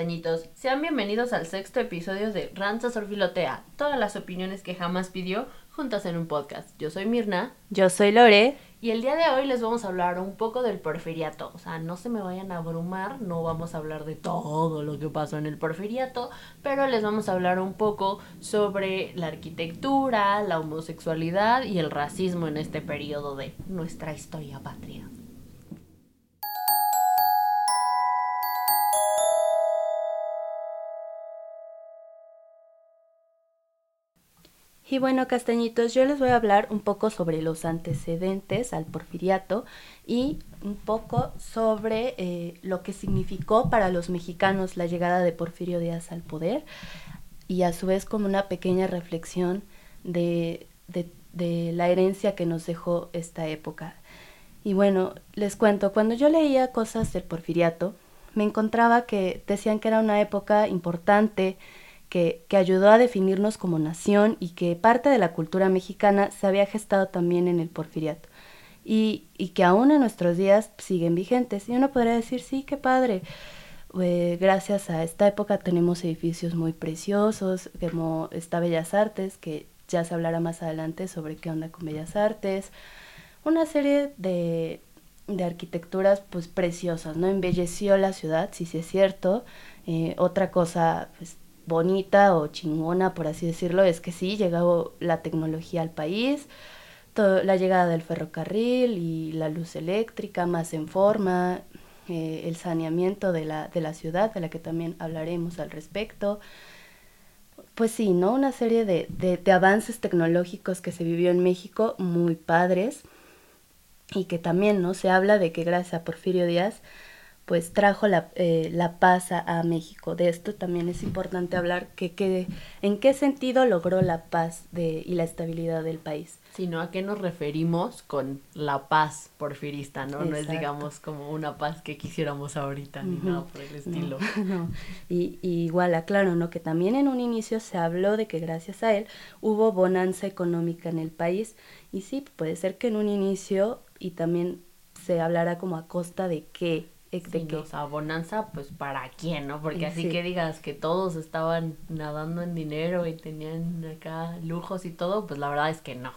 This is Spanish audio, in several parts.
Castañitos, sean bienvenidos al sexto episodio de Ranza Sorfilotea, todas las opiniones que jamás pidió juntas en un podcast. Yo soy Mirna. Yo soy Lore. Y el día de hoy les vamos a hablar un poco del porfiriato. O sea, no se me vayan a abrumar, no vamos a hablar de todo lo que pasó en el porfiriato, pero les vamos a hablar un poco sobre la arquitectura, la homosexualidad y el racismo en este periodo de nuestra historia patria. Y bueno, castañitos, yo les voy a hablar un poco sobre los antecedentes al porfiriato y un poco sobre eh, lo que significó para los mexicanos la llegada de Porfirio Díaz al poder y a su vez como una pequeña reflexión de, de la herencia que nos dejó esta época. Y bueno, les cuento, cuando yo leía cosas del porfiriato, me encontraba que decían que era una época importante, que, ayudó a definirnos como nación y que parte de la cultura mexicana se había gestado también en el porfiriato. Y, que aún en nuestros días siguen vigentes. Y uno podría decir, sí, qué padre. Eh, gracias a esta época tenemos edificios muy preciosos, como está Bellas Artes, que ya se hablará más adelante sobre qué onda con Bellas Artes. Una serie de, de arquitecturas pues preciosas, ¿no? Embelleció la ciudad, sí, sí es cierto. Eh, otra cosa pues, bonita o chingona, por así decirlo, es que sí, llegó la tecnología al país, la llegada del ferrocarril y la luz eléctrica más en forma, eh, el saneamiento de la, de la ciudad, de la que también hablaremos al respecto. Pues sí, ¿no? Una serie de, de avances tecnológicos que se vivió en México muy padres y que también, ¿no? Se habla de que gracias a Porfirio Díaz pues trajo la, eh, la paz a, México. De esto también es importante hablar, que, en qué sentido logró la paz de, y la estabilidad del país. Sino a qué nos referimos con la paz porfirista, ¿no? No es, digamos, como una paz que quisiéramos ahorita, ni nada por el estilo. Y, y, igual aclaro, ¿no? Que también en un inicio se habló de que gracias a él hubo bonanza económica en el país. Y sí, puede ser que en un inicio y también se hablará como a costa de qué de que... O sea, bonanza, pues para quién, ¿no? Porque así que digas que todos estaban nadando en dinero y tenían acá lujos y todo, pues la verdad es que no.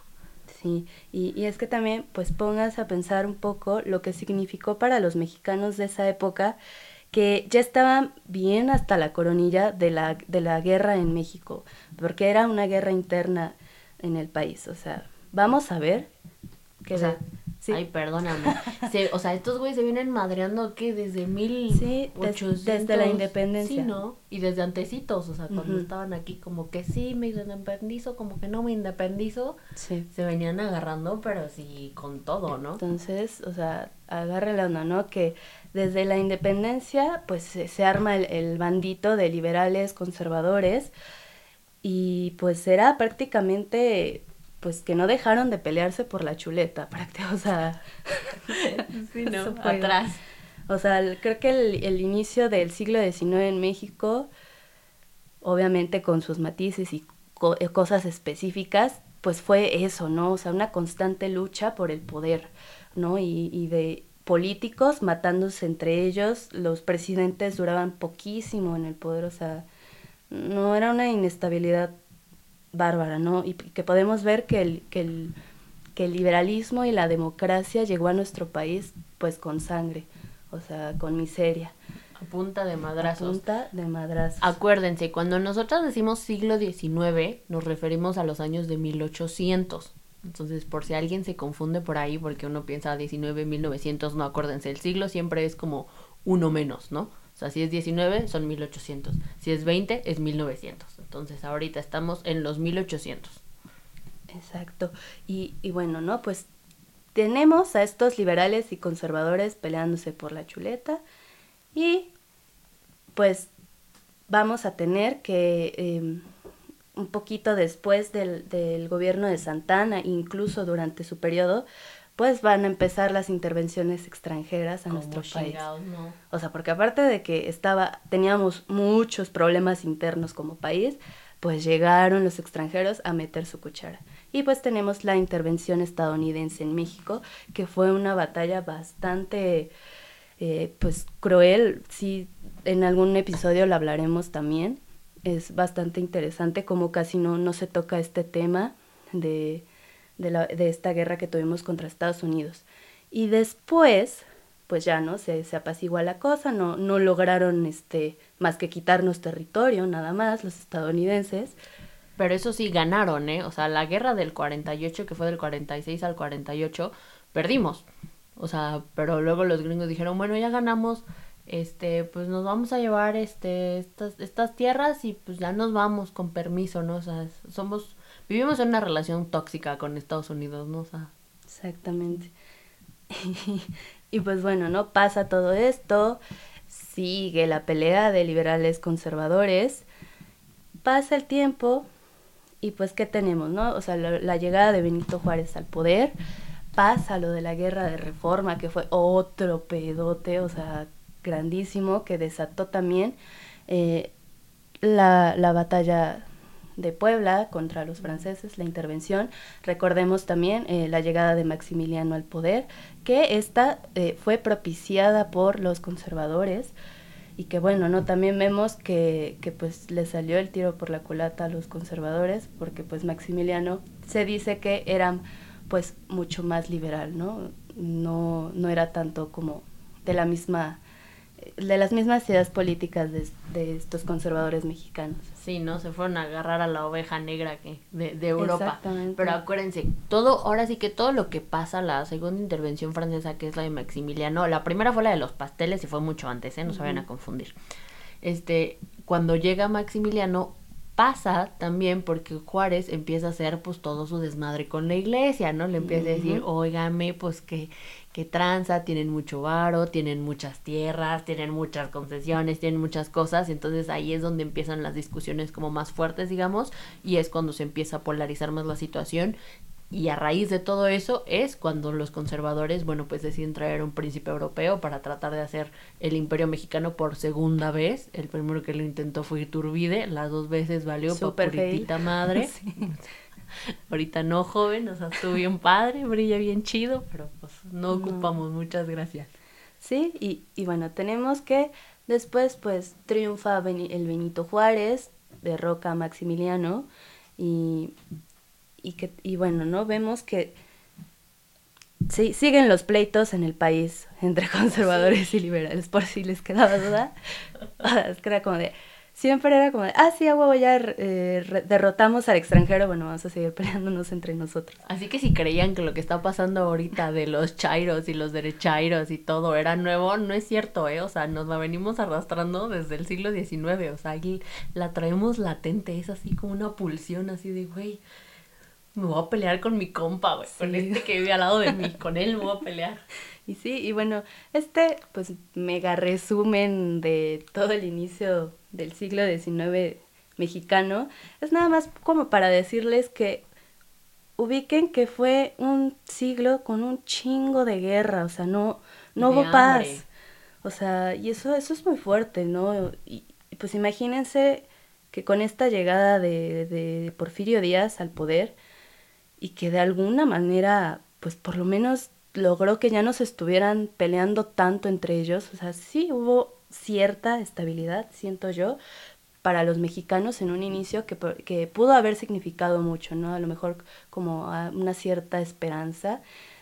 Sí, y, y es que también pues pongas a pensar un poco lo que significó para los mexicanos de esa época que ya estaban bien hasta la coronilla de la, de la guerra en México, porque era una guerra interna en el país. O sea, vamos a ver que Ay, perdóname. o sea, estos güeyes se vienen madreando, ¿qué? Desde mil... Sí, desde la independencia. Sí, ¿no? Y desde antecitos, o sea, cuando estaban aquí como que sí, me independizo, como que no me independizo. Sí. Se venían agarrando, pero sí con todo, ¿no? Entonces, o sea, agarre la onda, ¿no? Que desde la independencia, pues se, arma el, el bandito de liberales, conservadores, y pues era prácticamente pues que no dejaron de pelearse por la chuleta, prácticamente, o sea, sí, no, atrás. O sea, creo que el, inicio del siglo XIX en México, obviamente con sus matices y eh, cosas específicas, pues fue eso, ¿no? O sea, una constante lucha por el poder, ¿no? Y, y de políticos matándose entre ellos, los presidentes duraban poquísimo en el poder, o sea, no era una inestabilidad bárbara, ¿no? Y que podemos ver que el, que el, que el liberalismo y la democracia llegó a nuestro país pues con sangre, o sea, con miseria. A punta de madrazos. A punta de madrazos. Acuérdense, cuando nosotros decimos siglo XIX, nos referimos a los años de 1800. Entonces, por si alguien se confunde por ahí, porque uno piensa 19, 1900, no acuérdense, el siglo siempre es como uno menos, ¿no? O sea, si es 19 son 1800, si es 20 es 1900. Entonces ahorita estamos en los 1800. Exacto. Y, y bueno, ¿no? Pues tenemos a estos liberales y conservadores peleándose por la chuleta y pues vamos a tener que em, un poquito después del, del, gobierno de Santana, incluso durante su periodo, pues van a empezar las intervenciones extranjeras a nuestro país. O sea, porque aparte de que estaba, teníamos muchos problemas internos como país, pues llegaron los extranjeros a meter su cuchara. Y pues tenemos la intervención estadounidense en México, que fue una batalla bastante eh, pues cruel, sí, en algún episodio lo hablaremos también. Es bastante interesante como casi no, no se toca este tema de, de, la, de esta guerra que tuvimos contra Estados Unidos. Y después, pues ya, ¿no? Se, se apacigua la cosa, no, no lograron este, más que quitarnos territorio, nada más, los estadounidenses. Pero eso sí, ganaron, ¿eh? O sea, la guerra del 48, que fue del 46 al 48, perdimos. O sea, pero luego los gringos dijeron, bueno, ya ganamos, este, pues nos vamos a llevar este, estas, estas tierras y pues ya nos vamos con permiso, ¿no? O sea, somos, vivimos en una relación tóxica con Estados Unidos, ¿no? Exactamente. y pues bueno, ¿no? Pasa todo esto, sigue la pelea de liberales conservadores, pasa el tiempo y pues ¿qué tenemos, no? O sea, la, la llegada de Benito Juárez al poder, pasa lo de la guerra de reforma, que fue otro pedote, o sea, grandísimo, que desató también eh, la, la batalla de Puebla contra los franceses, la intervención. Recordemos también eh, la llegada de Maximiliano al poder, que esta eh, fue propiciada por los conservadores y que bueno, ¿no? También vemos que, que pues le salió el tiro por la culata a los conservadores, porque pues Maximiliano se dice que eran pues mucho más liberal, ¿no? No, no era tanto como de la misma de las mismas ideas políticas de, estos conservadores mexicanos. Sí, ¿no? Se fueron a agarrar a la oveja negra que de, de Europa. Pero acuérdense, todo, ahora sí que todo lo que pasa, la segunda intervención francesa, que es la de Maximiliano, la primera fue la de los pasteles y fue mucho antes, ¿eh? No se vayan a confundir. Este, cuando llega Maximiliano, pasa también porque Juárez empieza a hacer pues todo su desmadre con la iglesia, ¿no? Le empieza a decir, óigame, pues que, que tranza, tienen mucho varo, tienen muchas tierras, tienen muchas concesiones, tienen muchas cosas, entonces ahí es donde empiezan las discusiones como más fuertes, digamos, y es cuando se empieza a polarizar más la situación y a raíz de todo eso es cuando los conservadores, bueno, pues deciden traer un príncipe europeo para tratar de hacer el imperio mexicano por segunda vez. El primero que lo intentó fue Iturbide, las dos veces valió por puritita madre. Sí. Ahorita no joven, o sea, estuvo bien padre, brilla bien chido, pero pues no ocupamos, no. muchas gracias. Sí, y, y bueno, tenemos que después pues triunfa el Benito Juárez, derroca a Maximiliano y y que y bueno, ¿no? Vemos que sí, siguen los pleitos en el país entre conservadores sí. y liberales, por si les quedaba duda. es que era como de, siempre era como ah, sí, a huevo, ya eh, derrotamos al extranjero, bueno, vamos a seguir peleándonos entre nosotros. Así que si creían que lo que está pasando ahorita de los chairos y los derechairos y todo era nuevo, no es cierto, ¿eh? O sea, nos la venimos arrastrando desde el siglo XIX, o sea, aquí la traemos latente, es así como una pulsión así de, güey me voy a pelear con mi compa, güey, sí. con este que vive al lado de mí, con él me voy a pelear. Y sí, y bueno, este pues mega resumen de todo el inicio del siglo XIX mexicano es nada más como para decirles que ubiquen que fue un siglo con un chingo de guerra, o sea, no, no hubo paz. O sea, y eso, eso es muy fuerte, ¿no? Y, y pues imagínense que con esta llegada de, de Porfirio Díaz al poder, y que de alguna manera, pues por lo menos logró que ya no se estuvieran peleando tanto entre ellos. O sea, sí hubo cierta estabilidad, siento yo, para los mexicanos en un inicio que, que pudo haber significado mucho, ¿no? A lo mejor como una cierta esperanza,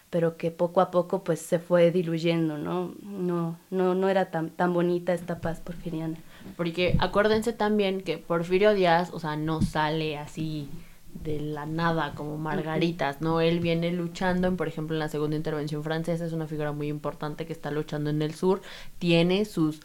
pero que poco a poco pues se fue diluyendo, ¿no? No, no, no era tan, tan bonita esta paz porfiriana. Porque acuérdense también que Porfirio Díaz, o sea, no sale así de la nada como margaritas, ¿no? Él viene luchando, en, por ejemplo, en la segunda intervención francesa, es una figura muy importante que está luchando en el sur, tiene sus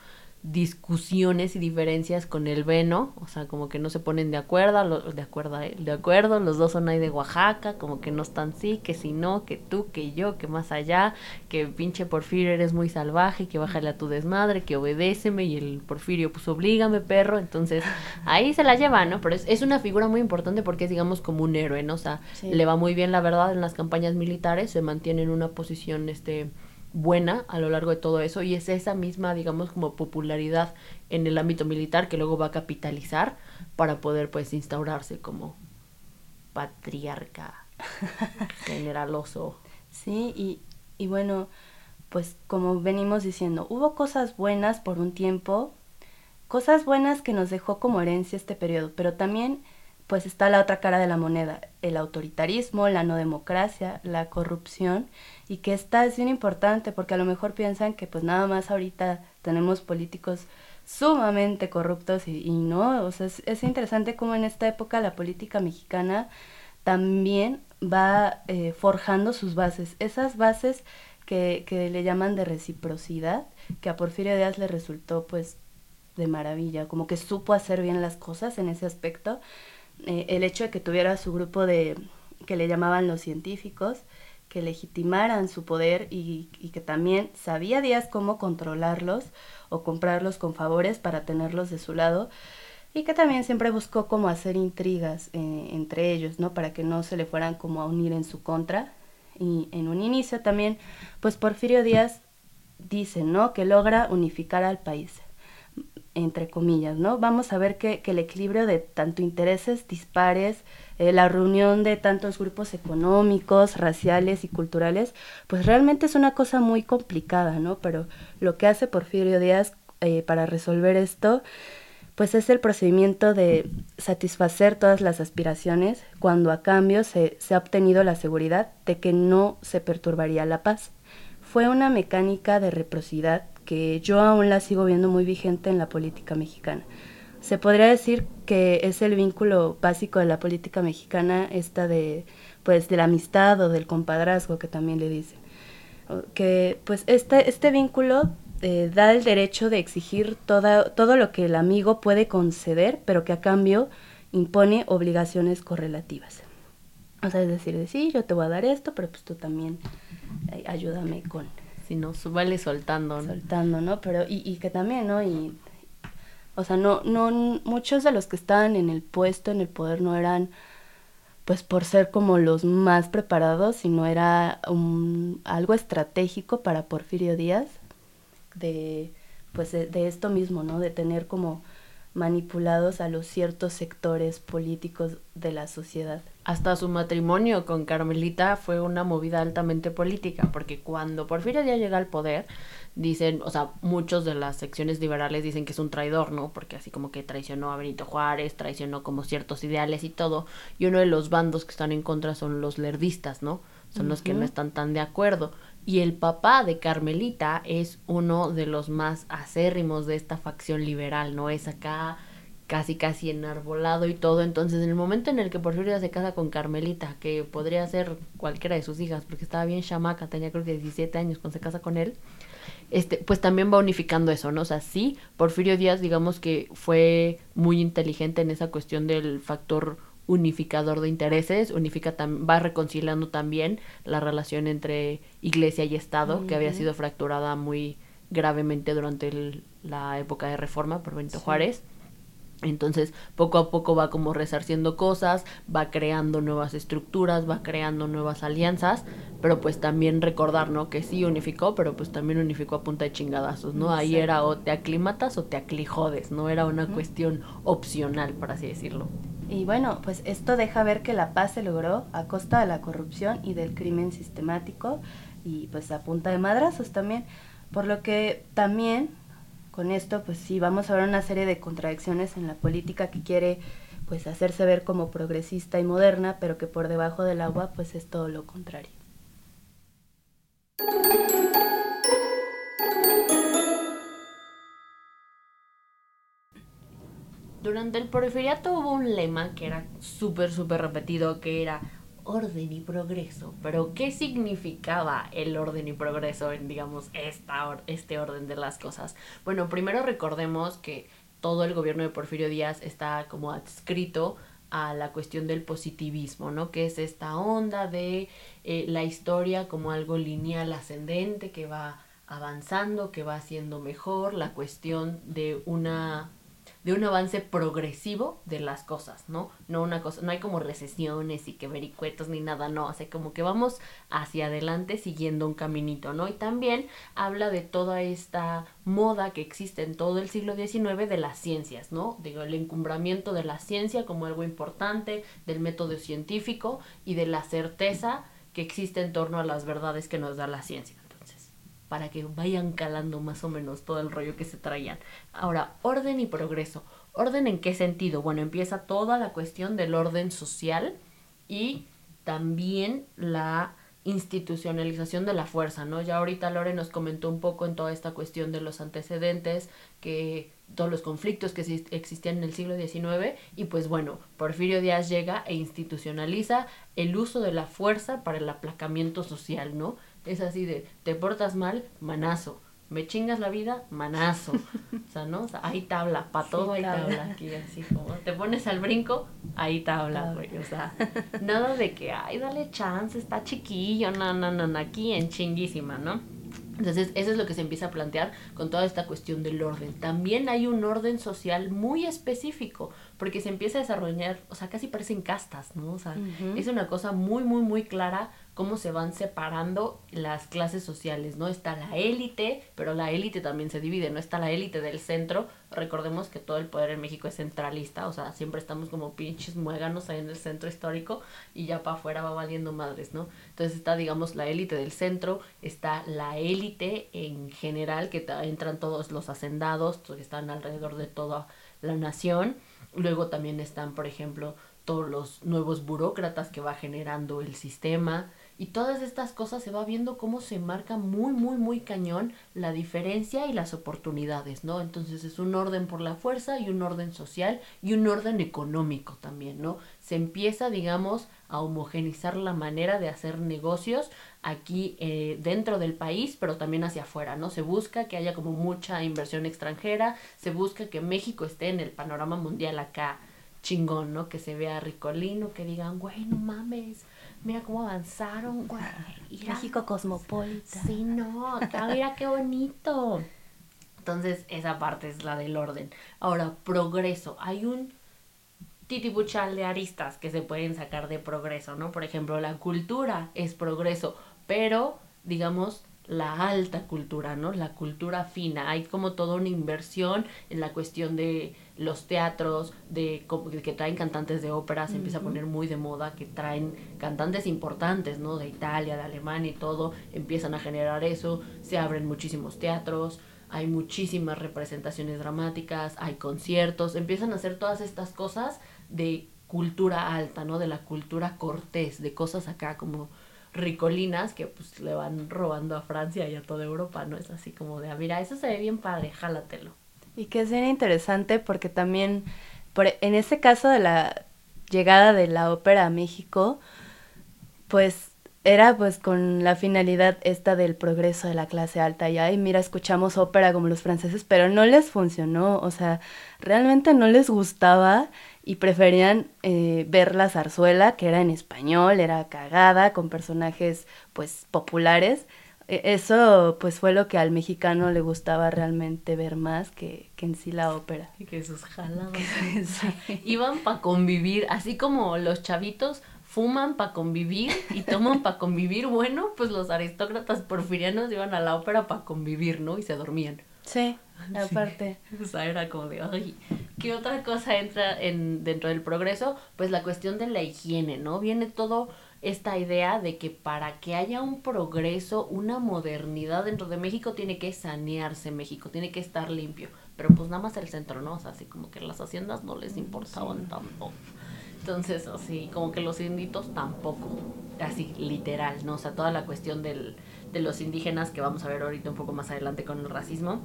discusiones y diferencias con el Veno, o sea, como que no se ponen de acuerdo, lo, de acuerdo, de acuerdo, los dos son ahí de Oaxaca, como que no están sí, que si no, que tú, que yo, que más allá, que pinche Porfirio eres muy salvaje, que bájale a tu desmadre, que obedéceme, y el Porfirio, pues oblígame, perro, entonces ahí se la lleva, ¿no? Pero es, es una figura muy importante porque es, digamos, como un héroe, ¿no? O sea, sí. le va muy bien, la verdad, en las campañas militares, se mantiene en una posición, este, buena a lo largo de todo eso y es esa misma, digamos, como popularidad en el ámbito militar que luego va a capitalizar para poder pues instaurarse como patriarca generaloso. Sí, y, y bueno, pues como venimos diciendo, hubo cosas buenas por un tiempo, cosas buenas que nos dejó como herencia este periodo, pero también pues está la otra cara de la moneda, el autoritarismo, la no democracia, la corrupción, y que esta es bien importante porque a lo mejor piensan que pues nada más ahorita tenemos políticos sumamente corruptos y, no, o sea, es, interesante cómo en esta época la política mexicana también va eh, forjando sus bases, esas bases que, que le llaman de reciprocidad, que a Porfirio Díaz le resultó pues de maravilla, como que supo hacer bien las cosas en ese aspecto. Eh, el hecho de que tuviera su grupo de que le llamaban los científicos, que legitimaran su poder y, que también sabía Díaz cómo controlarlos o comprarlos con favores para tenerlos de su lado y que también siempre buscó como hacer intrigas eh, entre ellos, ¿no? Para que no se le fueran como a unir en su contra. Y en un inicio también, pues Porfirio Díaz dice, ¿no? Que logra unificar al país entre comillas, ¿no? Vamos a ver que, que el equilibrio de tanto intereses dispares, eh, la reunión de tantos grupos económicos, raciales y culturales, pues realmente es una cosa muy complicada, ¿no? Pero lo que hace Porfirio Díaz eh, para resolver esto, pues es el procedimiento de satisfacer todas las aspiraciones cuando a cambio se, se ha obtenido la seguridad de que no se perturbaría la paz. Fue una mecánica de reciprocidad que yo aún la sigo viendo muy vigente en la política mexicana. Se podría decir que es el vínculo básico de la política mexicana, esta de, pues, de la amistad o del compadrazgo que también le dicen. Que, pues, este, este vínculo eh, da el derecho de exigir toda, todo lo que el amigo puede conceder, pero que a cambio impone obligaciones correlativas. O sea, es decir, de, sí, yo te voy a dar esto, pero pues tú también eh, ayúdame con, si no, vale soltando, ¿no? Soltando, ¿no? Pero, y, y que también, ¿no? Y, o sea, no, no, muchos de los que estaban en el puesto, en el poder, no eran, pues, por ser como los más preparados, sino era un, algo estratégico para Porfirio Díaz, de, pues, de esto mismo, ¿no? De tener como manipulados a los ciertos sectores políticos de la sociedad. Hasta su matrimonio con Carmelita fue una movida altamente política, porque cuando Porfirio ya llega al poder, dicen, o sea, muchos de las secciones liberales dicen que es un traidor, ¿no? Porque así como que traicionó a Benito Juárez, traicionó como ciertos ideales y todo, y uno de los bandos que están en contra son los lerdistas, ¿no? Son los que no están tan de acuerdo. Y el papá de Carmelita es uno de los más acérrimos de esta facción liberal, ¿no? Es acá casi casi enarbolado y todo. Entonces, en el momento en el que Porfirio se casa con Carmelita, que podría ser cualquiera de sus hijas, porque estaba bien chamaca, tenía creo que 17 años cuando se casa con él, este, pues también va unificando eso, ¿no? O sea, sí, Porfirio Díaz, digamos que fue muy inteligente en esa cuestión del factor unificador de intereses, unifica va reconciliando también la relación entre iglesia y Estado, que había sido fracturada muy gravemente durante la época de reforma por Benito Juárez. Entonces, poco a poco va como resarciendo cosas, va creando nuevas estructuras, va creando nuevas alianzas, pero pues también recordar, ¿no? Que sí unificó, pero pues también unificó a punta de chingadazos, ¿no? Ahí era o te aclimatas o te aclijodes, no era una cuestión opcional, por así decirlo. Y bueno, pues esto deja ver que la paz se logró a costa de la corrupción y del crimen sistemático y pues a punta de madrazos también. Por lo que también con esto pues sí vamos a ver una serie de contradicciones en la política que quiere pues hacerse ver como progresista y moderna, pero que por debajo del agua pues es todo lo contrario. Durante el porfiriato hubo un lema que era súper, súper repetido, que era orden y progreso. Pero, ¿qué significaba el orden y progreso en, digamos, esta este orden de las cosas? Bueno, primero recordemos que todo el gobierno de Porfirio Díaz está como adscrito a la cuestión del positivismo, ¿no? Que es esta onda de eh, la historia como algo lineal ascendente que va avanzando, que va haciendo mejor, la cuestión de una de un avance progresivo de las cosas, ¿no? No una cosa, no hay como recesiones y que vericuetos ni nada, no, o sea, como que vamos hacia adelante siguiendo un caminito, ¿no? Y también habla de toda esta moda que existe en todo el siglo XIX de las ciencias, ¿no? Digo, el encumbramiento de la ciencia como algo importante, del método científico y de la certeza que existe en torno a las verdades que nos da la ciencia. Para que vayan calando más o menos todo el rollo que se traían. Ahora, orden y progreso. ¿Orden en qué sentido? Bueno, empieza toda la cuestión del orden social y también la institucionalización de la fuerza, ¿no? Ya ahorita Lore nos comentó un poco en toda esta cuestión de los antecedentes, que todos los conflictos que existían en el siglo XIX y pues bueno, Porfirio Díaz llega e institucionaliza el uso de la fuerza para el aplacamiento social, ¿no? Es así de, te portas mal, manazo, me chingas la vida, manazo. O sea, ¿no? O sea, hay tabla, para todo hay tabla. aquí, así como te pones al brinco, ahí tabla, güey. O sea, nada de que, ay, dale chance, está chiquillo, no, no, no, aquí en chinguísima, ¿no? Entonces, eso es lo que se empieza a plantear con toda esta cuestión del orden. También hay un orden social muy específico, porque se empieza a desarrollar, o sea, casi parecen castas, ¿no? O sea, es una cosa muy, muy, muy clara cómo se van separando las clases sociales, ¿no? Está la élite, pero la élite también se divide, ¿no? Está la élite del centro, recordemos que todo el poder en México es centralista, o sea, siempre estamos como pinches muéganos ahí en el centro histórico y ya para afuera va valiendo madres, ¿no? Entonces está, digamos, la élite del centro, está la élite en general, que entran todos los hacendados, que están alrededor de toda la nación, luego también están, por ejemplo, todos los nuevos burócratas que va generando el sistema, y todas estas cosas se va viendo cómo se marca muy, muy, muy cañón la diferencia y las oportunidades, ¿no? Entonces es un orden por la fuerza y un orden social y un orden económico también, ¿no? Se empieza, digamos, a homogenizar la manera de hacer negocios aquí eh, dentro del país, pero también hacia afuera, ¿no? Se busca que haya como mucha inversión extranjera, se busca que México esté en el panorama mundial acá chingón, ¿no? Que se vea ricolino, que digan, güey, no mames mira cómo avanzaron, güey. México cosmopolita. Sí, no, acá mira qué bonito. Entonces, esa parte es la del orden. Ahora, progreso. Hay un titipuchal de aristas que se pueden sacar de progreso, ¿no? Por ejemplo, la cultura es progreso, pero, digamos, la alta cultura, ¿no? La cultura fina. Hay como toda una inversión en la cuestión de los teatros, de que traen cantantes de ópera, se empieza a poner muy de moda, que traen cantantes importantes, ¿no? De Italia, de Alemania y todo, empiezan a generar eso, se abren muchísimos teatros, hay muchísimas representaciones dramáticas, hay conciertos, empiezan a hacer todas estas cosas de cultura alta, ¿no? De la cultura cortés, de cosas acá como ricolinas que pues le van robando a Francia y a toda Europa, ¿no? Es así como de, ah, mira, eso se ve bien padre, jálatelo. Y que es bien interesante porque también, en este caso de la llegada de la ópera a México, pues era pues con la finalidad esta del progreso de la clase alta. Y ay, mira, escuchamos ópera como los franceses, pero no les funcionó, o sea, realmente no les gustaba y preferían eh, ver la zarzuela, que era en español, era cagada, con personajes pues populares, eso pues fue lo que al mexicano le gustaba realmente ver más que, que en sí la ópera. Y que sus jaladas. Iban para convivir, así como los chavitos fuman para convivir y toman para convivir, bueno, pues los aristócratas porfirianos iban a la ópera para convivir, ¿no? Y se dormían. Sí, aparte. O sea, era como de, ay, ¿qué otra cosa entra en, dentro del progreso? Pues la cuestión de la higiene, ¿no? Viene todo esta idea de que para que haya un progreso, una modernidad dentro de México, tiene que sanearse México, tiene que estar limpio. Pero pues nada más el centro, ¿no? O sea, así como que las haciendas no les importaban tanto. Entonces, así, como que los inditos tampoco, así, literal, ¿no? O sea, toda la cuestión del, de los indígenas que vamos a ver ahorita un poco más adelante con el racismo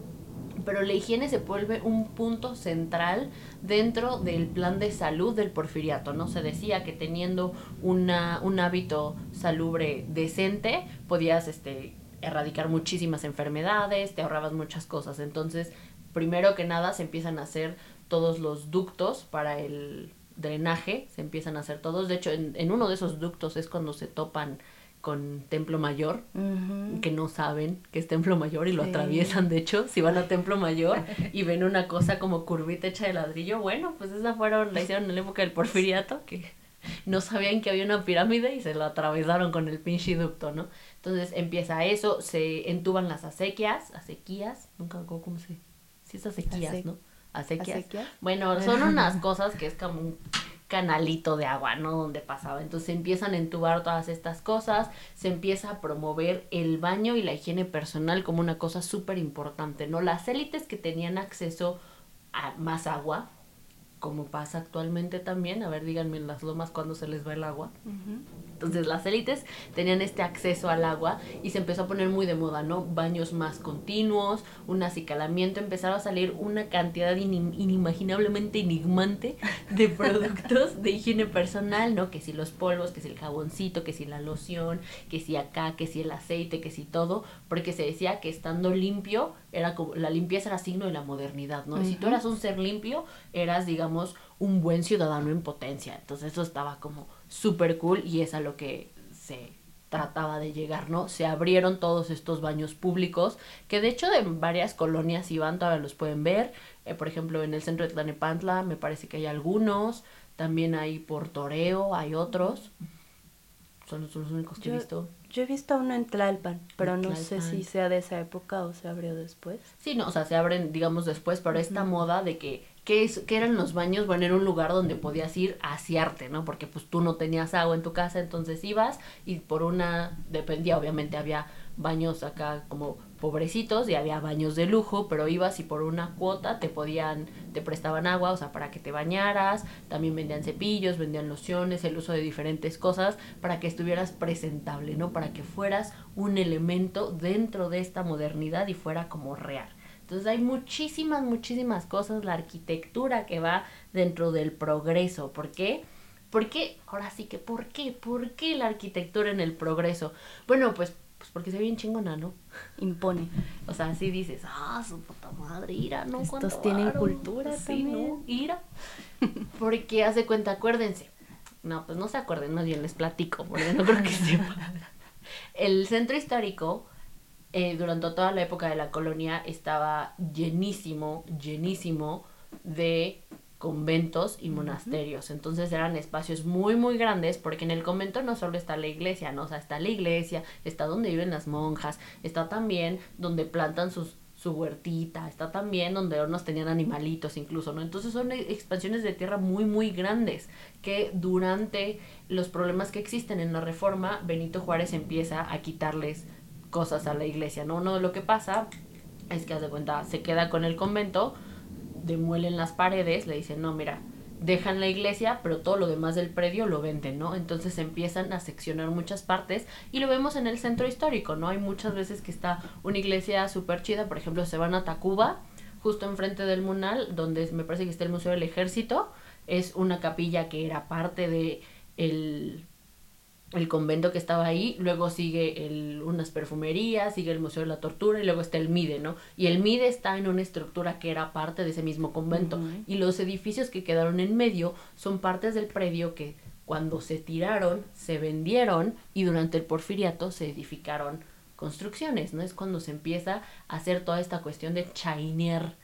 pero la higiene se vuelve un punto central dentro del plan de salud del porfiriato, ¿no? Se decía que teniendo una, un hábito salubre decente podías este, erradicar muchísimas enfermedades, te ahorrabas muchas cosas. Entonces, primero que nada se empiezan a hacer todos los ductos para el drenaje, se empiezan a hacer todos. De hecho, en, en uno de esos ductos es cuando se topan con Templo Mayor, que no saben que es Templo Mayor y lo atraviesan, de hecho, si van a Templo Mayor y ven una cosa como curvita hecha de ladrillo, bueno, pues esa fueron, la hicieron en la época del porfiriato, que no sabían que había una pirámide y se lo atravesaron con el pinche ducto, ¿no? Entonces empieza eso, se entuban las acequias, acequias, nunca cómo se... Sí es acequias, ¿no? Acequias. Bueno, son unas cosas que es como un canalito de agua, ¿no? Donde pasaba. Entonces se empiezan a entubar todas estas cosas, se empieza a promover el baño y la higiene personal como una cosa súper importante, ¿no? Las élites que tenían acceso a más agua, como pasa actualmente también, a ver, díganme en las lomas cuando se les va el agua. Entonces las élites tenían este acceso al agua y se empezó a poner muy de moda, ¿no? Baños más continuos, un acicalamiento, empezaron a salir una cantidad inimaginablemente enigmante de productos de higiene personal, ¿no? Que si los polvos, que si el jaboncito, que si la loción, que si acá, que si el aceite, que si todo, porque se decía que estando limpio era como la limpieza era signo de la modernidad, ¿no? Si tú eras un ser limpio, eras digamos un buen ciudadano en potencia. Entonces eso estaba como súper cool y es a lo que se trataba de llegar, ¿no? Se abrieron todos estos baños públicos, que de hecho de varias colonias iban, todavía los pueden ver, eh, por ejemplo en el centro de Tlanepantla me parece que hay algunos, también hay por Toreo, hay otros, son los, únicos que he visto. Yo he visto uno en Tlalpan, pero no sé si sea de esa época o se abrió después. Sí, no, o sea, se abren, digamos, después, pero esta moda de que ¿Qué, es, ¿Qué eran los baños? Bueno, era un lugar donde podías ir a asearte, ¿no? Porque pues tú no tenías agua en tu casa, entonces ibas y por una, dependía, obviamente había baños acá como pobrecitos y había baños de lujo, pero ibas y por una cuota te podían, te prestaban agua, o sea, para que te bañaras, también vendían cepillos, vendían lociones, el uso de diferentes cosas para que estuvieras presentable, ¿no? Para que fueras un elemento dentro de esta modernidad y fuera como real. Entonces hay muchísimas, muchísimas cosas, la arquitectura que va dentro del progreso. ¿Por qué? ¿Por qué? Ahora sí que, ¿por qué? ¿Por qué la arquitectura en el progreso? Bueno, pues, pues porque se ve bien chingona, ¿no? Impone. O sea, así dices, ah, su puta madre, ira, ¿no? Estos tienen cultura sí, ¿no? Ira. porque hace cuenta, acuérdense. No, pues no se acuerden, más bien les platico, porque no creo que sepan. El centro histórico eh, durante toda la época de la colonia estaba llenísimo, llenísimo de conventos y monasterios. Entonces eran espacios muy, muy grandes porque en el convento no solo está la iglesia, ¿no? O sea, está la iglesia, está donde viven las monjas, está también donde plantan sus su huertita, está también donde unos tenían animalitos incluso, ¿no? Entonces son expansiones de tierra muy, muy grandes que durante los problemas que existen en la reforma, Benito Juárez empieza a quitarles cosas a la iglesia, ¿no? No, lo que pasa es que, haz de cuenta, se queda con el convento, demuelen las paredes, le dicen, no, mira, dejan la iglesia, pero todo lo demás del predio lo venden, ¿no? Entonces empiezan a seccionar muchas partes y lo vemos en el centro histórico, ¿no? Hay muchas veces que está una iglesia súper chida, por ejemplo, se van a Tacuba, justo enfrente del Munal, donde me parece que está el Museo del Ejército, es una capilla que era parte de el el convento que estaba ahí, luego sigue el, unas perfumerías, sigue el Museo de la Tortura y luego está el MIDE, ¿no? Y el MIDE está en una estructura que era parte de ese mismo convento y los edificios que quedaron en medio son partes del predio que cuando se tiraron, se vendieron y durante el porfiriato se edificaron construcciones, ¿no? Es cuando se empieza a hacer toda esta cuestión de chainear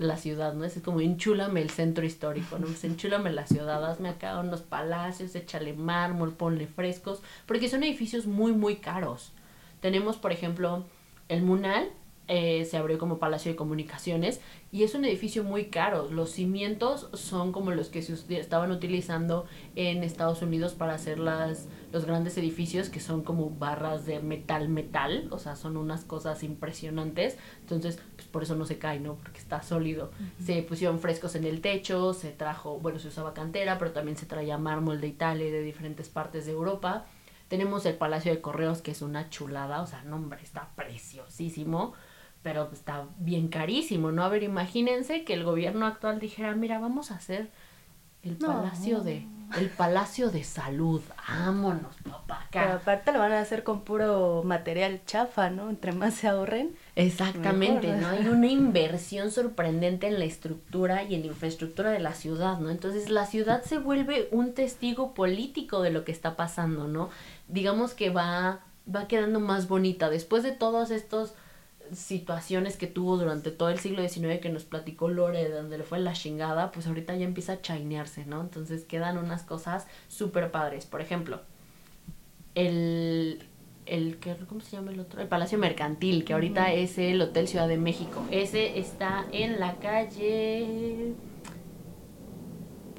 la ciudad, ¿no? Es como enchúlame el centro histórico, ¿no? Pues enchúlame la ciudad, hazme acá unos palacios, échale mármol, ponle frescos, porque son edificios muy, muy caros. Tenemos, por ejemplo, el Munal, eh, se abrió como Palacio de Comunicaciones y es un edificio muy caro. Los cimientos son como los que se estaban utilizando en Estados Unidos para hacer las, los grandes edificios que son como barras de metal metal, o sea, son unas cosas impresionantes. Entonces, pues por eso no se cae, ¿no? Porque está sólido. Se pusieron frescos en el techo, se trajo, bueno, se usaba cantera, pero también se traía mármol de Italia y de diferentes partes de Europa. Tenemos el Palacio de Correos, que es una chulada, o sea, no, hombre, está preciosísimo pero está bien carísimo, ¿no? A ver, imagínense que el gobierno actual dijera, mira, vamos a hacer el palacio de el palacio de salud, vámonos, papá. Pero aparte lo van a hacer con puro material chafa, ¿no? Entre más se ahorren. Exactamente, ¿no? Hay una inversión sorprendente en la estructura y en la infraestructura de la ciudad, ¿no? Entonces la ciudad se vuelve un testigo político de lo que está pasando, ¿no? Digamos que va va quedando más bonita después de todos estos situaciones que tuvo durante todo el siglo XIX que nos platicó Lore, de donde le fue la chingada, pues ahorita ya empieza a chainearse, ¿no? Entonces quedan unas cosas súper padres. Por ejemplo, el, el, ¿cómo se llama el otro? El Palacio Mercantil, que ahorita es el Hotel Ciudad de México. Ese está en la calle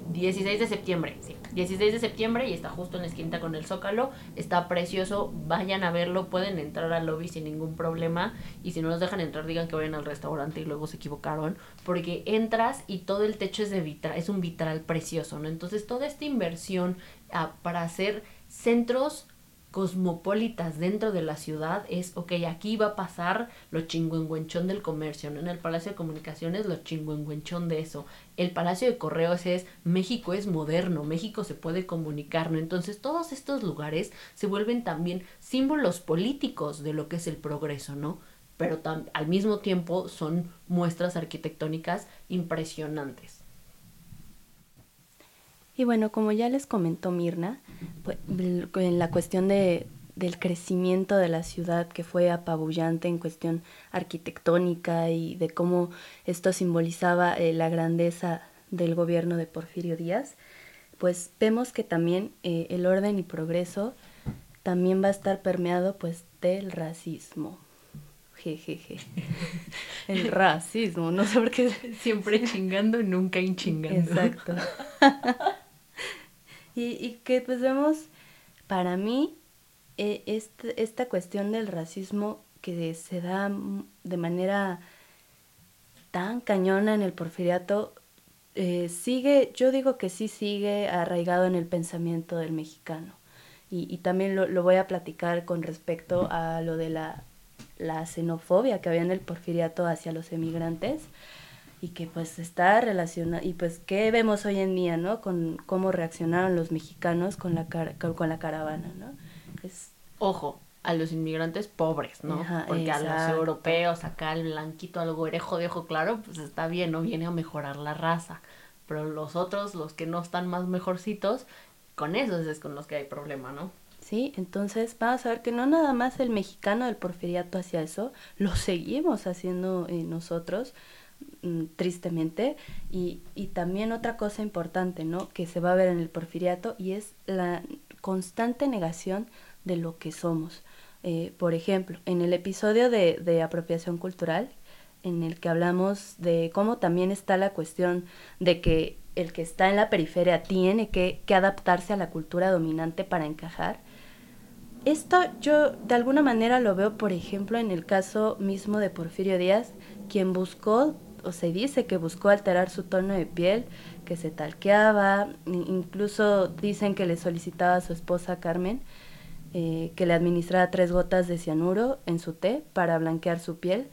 16 de septiembre, sí. 16 de septiembre y está justo en la esquina con el Zócalo. Está precioso, vayan a verlo, pueden entrar al lobby sin ningún problema. Y si no los dejan entrar, digan que vayan al restaurante y luego se equivocaron. Porque entras y todo el techo es de vitral, es un vitral precioso, ¿no? Entonces toda esta inversión ah, para hacer centros cosmopolitas dentro de la ciudad es, ok, aquí va a pasar lo chingüengüenchón del comercio, ¿no? En el Palacio de Comunicaciones lo chingüengüenchón de eso. El Palacio de Correos es, México es moderno, México se puede comunicar, ¿no? Entonces todos estos lugares se vuelven también símbolos políticos de lo que es el progreso, ¿no? Pero al mismo tiempo son muestras arquitectónicas impresionantes. Y bueno, como ya les comentó Mirna, pues, en la cuestión de, del crecimiento de la ciudad que fue apabullante en cuestión arquitectónica y de cómo esto simbolizaba eh, la grandeza del gobierno de Porfirio Díaz, pues vemos que también eh, el orden y progreso también va a estar permeado pues del racismo. Jejeje. El racismo, no sé por qué. Siempre chingando y nunca hinchingando. Exacto. Y, y que pues vemos, para mí, e, este, esta cuestión del racismo que se da de manera tan cañona en el porfiriato, eh, sigue, yo digo que sí sigue arraigado en el pensamiento del mexicano. Y, y también lo, lo, voy a platicar con respecto a lo de la, la xenofobia que había en el porfiriato hacia los emigrantes y que pues está relacionado, y pues qué vemos hoy en día, ¿no? Con cómo reaccionaron los mexicanos con la, con, la caravana, ¿no? Es... Ojo, a los inmigrantes pobres, ¿no? Porque a los europeos, acá el blanquito, algo orejo de ojo claro, pues está bien, no viene a mejorar la raza. Pero los otros, los que no están más mejorcitos, con esos es con los que hay problema, ¿no? Sí, entonces vamos a ver que no nada más el mexicano del porfiriato hacía eso, lo seguimos haciendo eh, nosotros. Mm, tristemente. Y, y también otra cosa importante, ¿no? Que se va a ver en el porfiriato y es la constante negación de lo que somos. Eh, por ejemplo, en el episodio de, de, apropiación cultural, en el que hablamos de cómo también está la cuestión de que el que está en la periferia tiene que, que adaptarse a la cultura dominante para encajar. Esto yo de alguna manera lo veo, por ejemplo, en el caso mismo de Porfirio Díaz, quien buscó o se dice que buscó alterar su tono de piel, que se talqueaba, incluso dicen que le solicitaba a su esposa Carmen eh, que le administrara tres gotas de cianuro en su té para blanquear su piel,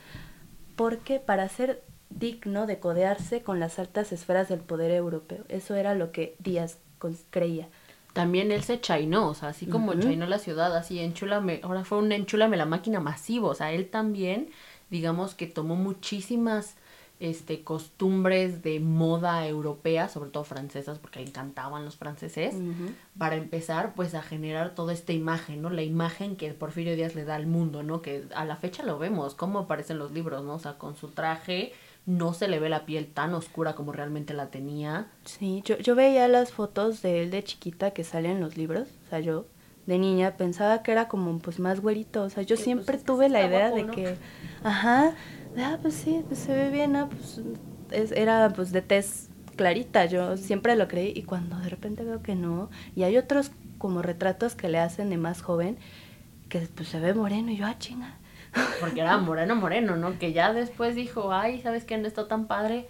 porque para ser digno de codearse con las altas esferas del poder europeo. Eso era lo que Díaz creía. También él se chainó, o sea, así como chainó la ciudad, así enchúlame, ahora fue un enchúlame la máquina masivo, o sea, él también, digamos que tomó muchísimas este, costumbres de moda europea, sobre todo francesas, porque le encantaban los franceses, para empezar pues a generar toda esta imagen, ¿no? La imagen que Porfirio Díaz le da al mundo, ¿no? Que a la fecha lo vemos, como aparecen los libros, ¿no? O sea, con su traje no se le ve la piel tan oscura como realmente la tenía. Sí, yo, yo veía las fotos de él de chiquita que salen en los libros, o sea, yo de niña pensaba que era como pues más güerito, o sea, yo pues, siempre tuve la idea de que, ajá, ah, pues sí, pues se ve bien, ¿no? Pues era pues de tez clarita, yo siempre lo creí y cuando de repente veo que no, y hay otros como retratos que le hacen de más joven, que pues se ve moreno y yo, ah, chinga. Porque era moreno, moreno, ¿no? Que ya después dijo, ay, ¿sabes qué? No está tan padre,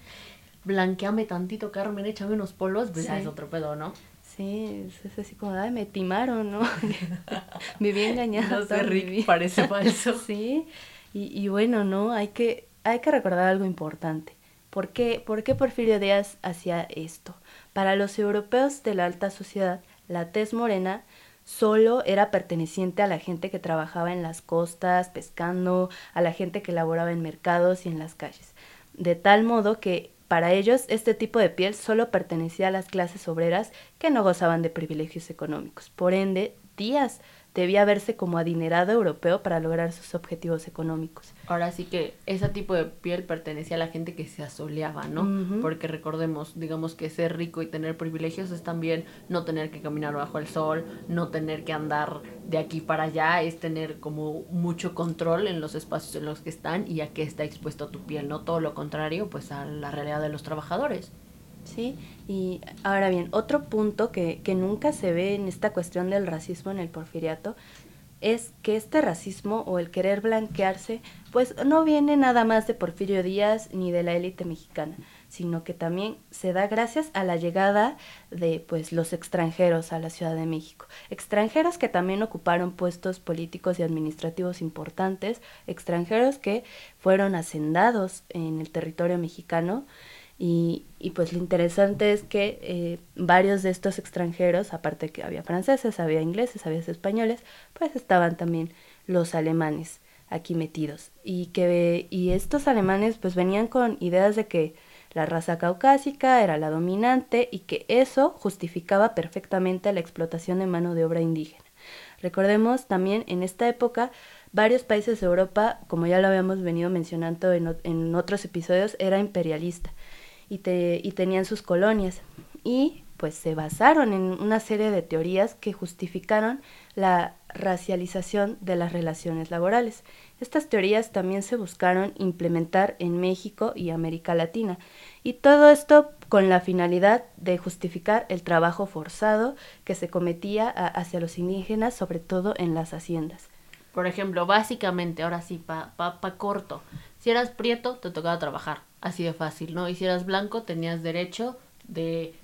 blanqueame tantito, Carmen, échame unos polvos, pues ya es otro pedo, ¿no? Sí, es así como, ay, me timaron, ¿no? Viví engañada. No sé, parece falso. sí, y, y bueno, ¿no? Hay que, hay que recordar algo importante. ¿Por qué, ¿Por qué Porfirio Díaz hacía esto? Para los europeos de la alta sociedad, la tez morena solo era perteneciente a la gente que trabajaba en las costas, pescando, a la gente que laboraba en mercados y en las calles. De tal modo que para ellos este tipo de piel solo pertenecía a las clases obreras que no gozaban de privilegios económicos. Por ende, Díaz debía verse como adinerado europeo para lograr sus objetivos económicos. Ahora sí que ese tipo de piel pertenecía a la gente que se asoleaba, ¿no? Porque recordemos, digamos que ser rico y tener privilegios es también no tener que caminar bajo el sol, no tener que andar de aquí para allá, es tener como mucho control en los espacios en los que están y a qué está expuesto tu piel, no todo lo contrario, pues a la realidad de los trabajadores. Sí, y ahora bien, otro punto que, que nunca se ve en esta cuestión del racismo en el porfiriato es que este racismo o el querer blanquearse, pues no viene nada más de Porfirio Díaz ni de la élite mexicana, sino que también se da gracias a la llegada de pues los extranjeros a la Ciudad de México. Extranjeros que también ocuparon puestos políticos y administrativos importantes, extranjeros que fueron hacendados en el territorio mexicano y, y, pues lo interesante es que eh, varios de estos extranjeros, aparte que había franceses, había ingleses, había españoles, pues estaban también los alemanes aquí metidos. Y que y estos alemanes pues venían con ideas de que la raza caucásica era la dominante y que eso justificaba perfectamente la explotación de mano de obra indígena. Recordemos también en esta época varios países de Europa, como ya lo habíamos venido mencionando en, en otros episodios, era imperialista y, te, y tenían sus colonias. Y pues se basaron en una serie de teorías que justificaron la racialización de las relaciones laborales. Estas teorías también se buscaron implementar en México y América Latina, y todo esto con la finalidad de justificar el trabajo forzado que se cometía hacia los indígenas, sobre todo en las haciendas. Por ejemplo, básicamente, ahora sí, pa, pa, corto, si eras prieto, te tocaba trabajar así de fácil, ¿no? Y si eras blanco, tenías derecho de,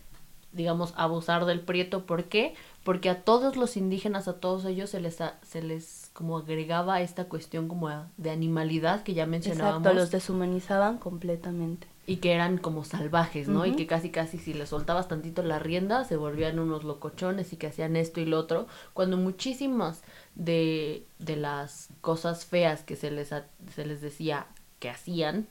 digamos, abusar del prieto. ¿Por qué? Porque a todos los indígenas, a todos ellos se les, se les como agregaba esta cuestión como de animalidad que ya mencionábamos. Exacto, los deshumanizaban completamente. Y que eran como salvajes, ¿no? Y que casi casi si les soltabas tantito la rienda se volvían unos locochones y que hacían esto y lo otro, cuando muchísimas de, de las cosas feas que se les, se les decía que hacían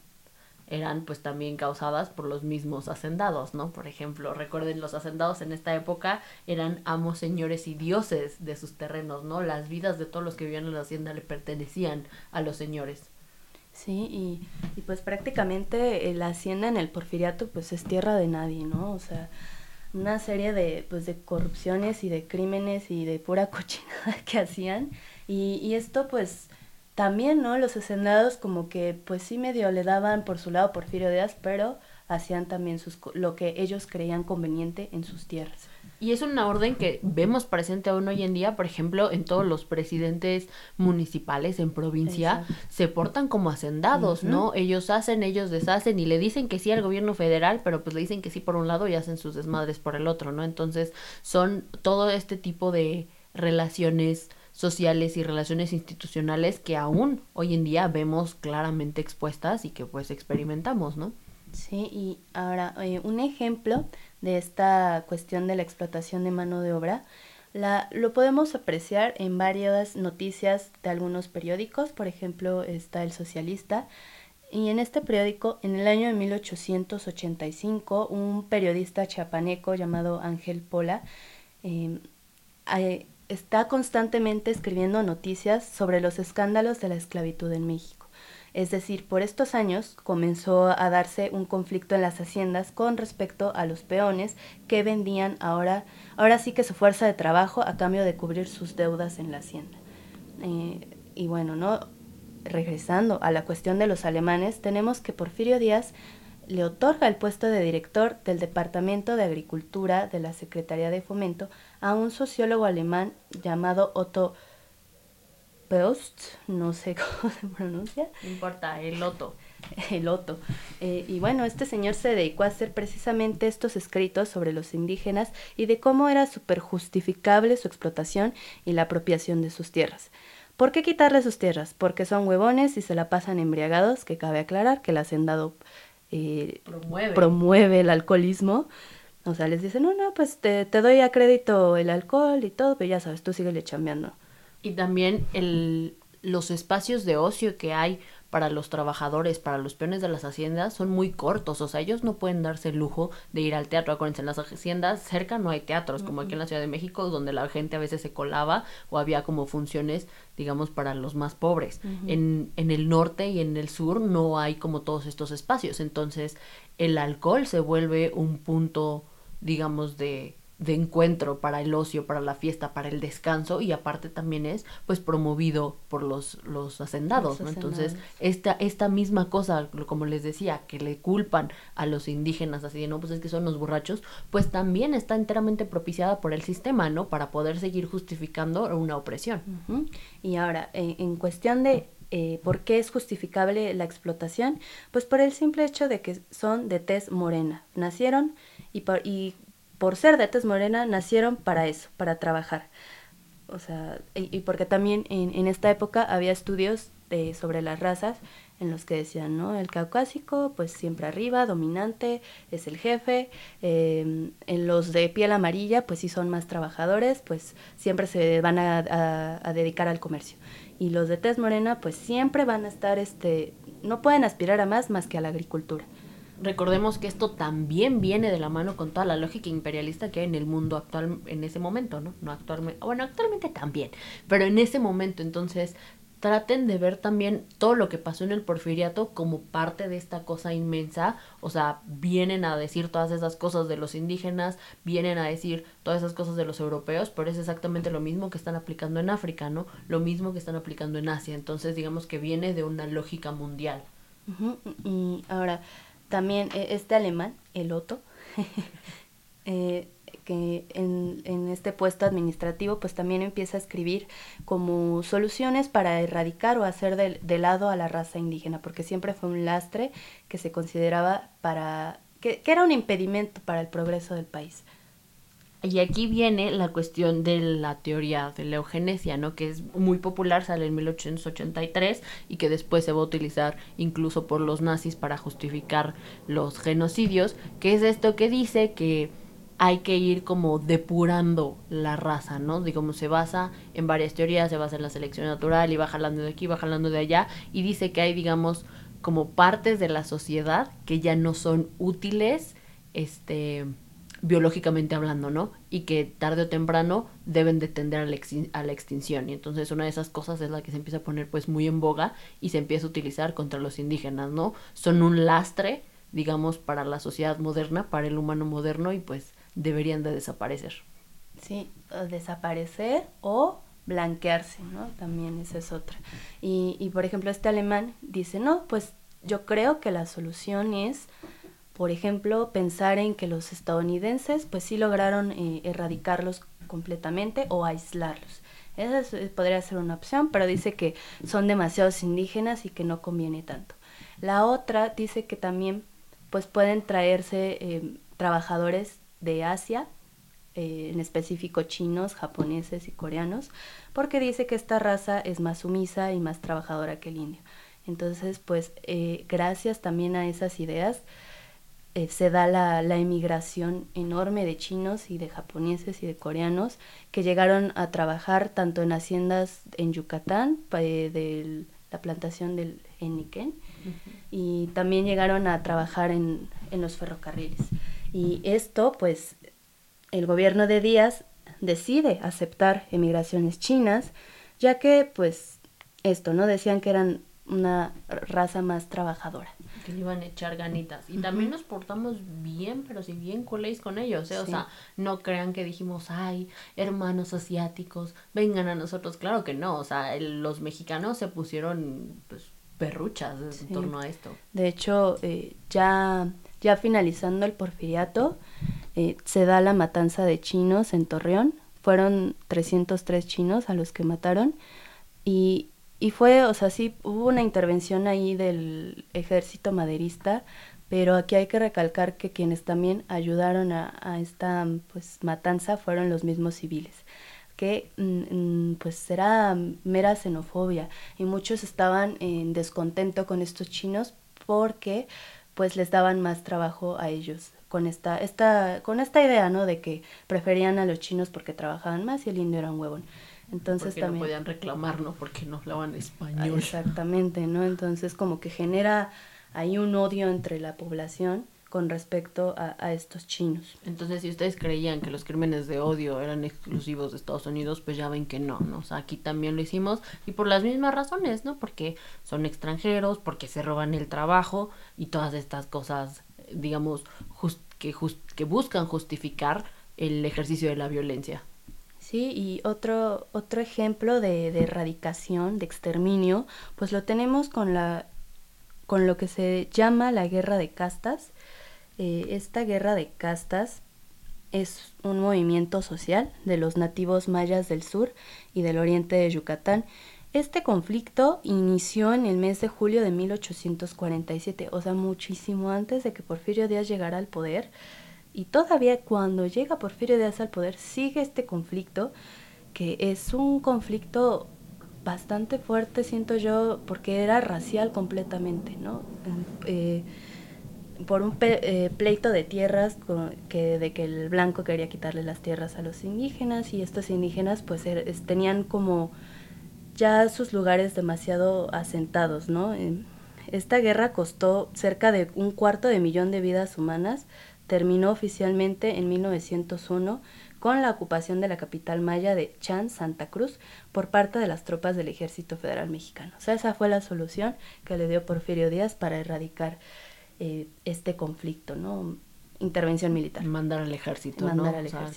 eran pues también causadas por los mismos hacendados, ¿no? Por ejemplo, recuerden, los hacendados en esta época eran amos, señores y dioses de sus terrenos, ¿no? Las vidas de todos los que vivían en la hacienda le pertenecían a los señores. Sí, y, y pues prácticamente eh, la hacienda en el porfiriato pues es tierra de nadie, ¿no? O sea, una serie de pues de corrupciones y de crímenes y de pura cochinada que hacían y, y esto pues también, ¿no? Los hacendados como que pues sí medio le daban por su lado Porfirio Díaz, pero hacían también sus, lo que ellos creían conveniente en sus tierras. Y es una orden que vemos presente aún hoy en día, por ejemplo, en todos los presidentes municipales en provincia se portan como hacendados, ¿no? Ellos hacen, ellos deshacen y le dicen que sí al gobierno federal, pero pues le dicen que sí por un lado y hacen sus desmadres por el otro, ¿no? Entonces son todo este tipo de relaciones sociales y relaciones institucionales que aún hoy en día vemos claramente expuestas y que pues experimentamos, ¿no? Sí, y ahora eh, un ejemplo de esta cuestión de la explotación de mano de obra la, lo podemos apreciar en varias noticias de algunos periódicos, por ejemplo está El Socialista, y en este periódico, en el año de 1885, un periodista chapaneco llamado Ángel Pola eh, está constantemente escribiendo noticias sobre los escándalos de la esclavitud en México. Es decir, por estos años comenzó a darse un conflicto en las haciendas con respecto a los peones que vendían ahora, ahora sí que su fuerza de trabajo a cambio de cubrir sus deudas en la hacienda. Eh, y bueno, ¿no? regresando a la cuestión de los alemanes, tenemos que Porfirio Díaz le otorga el puesto de director del Departamento de Agricultura de la Secretaría de Fomento a un sociólogo alemán llamado Otto Post, no sé cómo se pronuncia. No importa, el Otto. El Otto. Eh, y bueno, este señor se dedicó a hacer precisamente estos escritos sobre los indígenas y de cómo era súper justificable su explotación y la apropiación de sus tierras. ¿Por qué quitarle sus tierras? Porque son huevones y se la pasan embriagados, que cabe aclarar que el hacendado eh, promueve. el alcoholismo. O sea, les dicen, no, no, pues te, te doy a crédito el alcohol y todo, pero ya sabes, tú síguele chambeando. Y también el, los espacios de ocio que hay para los trabajadores, para los peones de las haciendas, son muy cortos. O sea, ellos no pueden darse el lujo de ir al teatro. Acuérdense, en las haciendas cerca no hay teatros, como aquí en la Ciudad de México, donde la gente a veces se colaba o había como funciones, digamos, para los más pobres. en, en el norte y en el sur no hay como todos estos espacios. Entonces, el alcohol se vuelve un punto, digamos, de de encuentro para el ocio, para la fiesta, para el descanso y aparte también es pues promovido por los, los hacendados, ¿no? Entonces, esta, esta misma cosa, como les decía, que le culpan a los indígenas así de no, pues es que son los borrachos, pues también está enteramente propiciada por el sistema, ¿no? Para poder seguir justificando una opresión. Y ahora, en cuestión de eh, ¿Por qué es justificable la explotación? Pues por el simple hecho de que son de tez morena. Nacieron y por, y por ser de tez morena nacieron para eso, para trabajar. O sea, y, porque también en, esta época había estudios sobre las razas en los que decían, ¿no? El caucásico, pues siempre arriba, dominante, es el jefe. Em, en los de piel amarilla, pues sí son más trabajadores, pues siempre se van a, a dedicar al comercio y los de tez morena pues siempre van a estar, este, no pueden aspirar a más más que a la agricultura. Recordemos que esto también viene de la mano con toda la lógica imperialista que hay en el mundo actual en ese momento, ¿no? No actualmente, bueno, actualmente también, pero en ese momento entonces traten de ver también todo lo que pasó en el porfiriato como parte de esta cosa inmensa, o sea, vienen a decir todas esas cosas de los indígenas, vienen a decir todas esas cosas de los europeos, pero es exactamente lo mismo que están aplicando en África, ¿no? Lo mismo que están aplicando en Asia, entonces digamos que viene de una lógica mundial. Ahora, también eh, este alemán, el Otto, eh, que en, en, este puesto administrativo pues también empieza a escribir como soluciones para erradicar o hacer de, lado a la raza indígena, porque siempre fue un lastre que se consideraba para, que era un impedimento para el progreso del país. Y aquí viene la cuestión de la teoría de la eugenesia, ¿no? Que es muy popular, sale en 1883 y que después se va a utilizar incluso por los nazis para justificar los genocidios, que es esto que dice que hay que ir como depurando la raza, ¿no? Digamos, se basa en varias teorías, se basa en la selección natural y va jalando de aquí, va jalando de allá, y dice que hay, digamos, como partes de la sociedad que ya no son útiles, este, biológicamente hablando, ¿no? Y que tarde o temprano deben de tender a la, a la, extinción. Y entonces una de esas cosas es la que se empieza a poner pues muy en boga y se empieza a utilizar contra los indígenas, ¿no? Son un lastre, digamos, para la sociedad moderna, para el humano moderno y pues deberían de desaparecer. Sí, desaparecer o blanquearse, ¿no? También esa es otra. Y, y por ejemplo, este alemán dice, no, pues yo creo que la solución es, por ejemplo, pensar en que los estadounidenses pues sí lograron eh, erradicarlos completamente o aislarlos. Esa podría ser una opción, pero dice que son demasiados indígenas y que no conviene tanto. La otra dice que también pues pueden traerse eh, trabajadores de Asia, eh, en específico chinos, japoneses y coreanos, porque dice que esta raza es más sumisa y más trabajadora que el indio. Entonces, pues eh, gracias también a esas ideas, eh, se da la, la, emigración enorme de chinos y de japoneses y de coreanos que llegaron a trabajar tanto en haciendas en Yucatán, de la plantación del Eniken, y también llegaron a trabajar en, en los ferrocarriles. Y esto, pues, el gobierno de Díaz decide aceptar emigraciones chinas, ya que, pues, esto, ¿no? Decían que eran una raza más trabajadora. Que le iban a echar ganitas. Y también nos portamos bien, pero si bien coléis con ellos, ¿eh? O sea, no crean que dijimos, ay, hermanos asiáticos, vengan a nosotros. Claro que no, o sea, los mexicanos se pusieron, pues, perruchas en torno a esto. De hecho, eh, ya ya finalizando el porfiriato, eh, se da la matanza de chinos en Torreón. Fueron 303 chinos a los que mataron. Y, y fue, o sea, sí, hubo una intervención ahí del ejército maderista, pero aquí hay que recalcar que quienes también ayudaron a, esta pues matanza fueron los mismos civiles que mm, mm, pues era mera xenofobia y muchos estaban en descontento con estos chinos porque pues les daban más trabajo a ellos con esta, esta, con esta idea, ¿no? De que preferían a los chinos porque trabajaban más y el indio era un huevón. Entonces porque también... no podían reclamar, ¿no? Porque no hablaban español. Exactamente, ¿no? Entonces como que genera ahí un odio entre la población con respecto a, estos chinos. Entonces, si ustedes creían que los crímenes de odio eran exclusivos de Estados Unidos, pues ya ven que no, ¿no? O sea, aquí también lo hicimos y por las mismas razones, ¿no? Porque son extranjeros, porque se roban el trabajo y todas estas cosas, digamos, que, que buscan justificar el ejercicio de la violencia. Sí, y otro, otro ejemplo de, de erradicación, de exterminio, pues lo tenemos con, la, con lo que se llama la guerra de castas. Eh, esta guerra de castas es un movimiento social de los nativos mayas del sur y del oriente de Yucatán. Este conflicto inició en el mes de julio de 1847, o sea, muchísimo antes de que Porfirio Díaz llegara al poder. Y todavía cuando llega Porfirio Díaz al poder sigue este conflicto, que es un conflicto bastante fuerte, siento yo, porque era racial completamente, ¿no? Eh, por un eh, pleito de tierras que, de que el blanco quería quitarle las tierras a los indígenas y estos indígenas pues er, tenían como ya sus lugares demasiado asentados, ¿no? Esta guerra costó cerca de un cuarto de millón de vidas humanas, terminó oficialmente en 1901 con la ocupación de la capital maya de Chan, Santa Cruz, por parte de las tropas del Ejército Federal Mexicano. O sea, esa fue la solución que le dio Porfirio Díaz para erradicar eh, este conflicto, ¿no? intervención militar. Mandar al ejército, ¿no?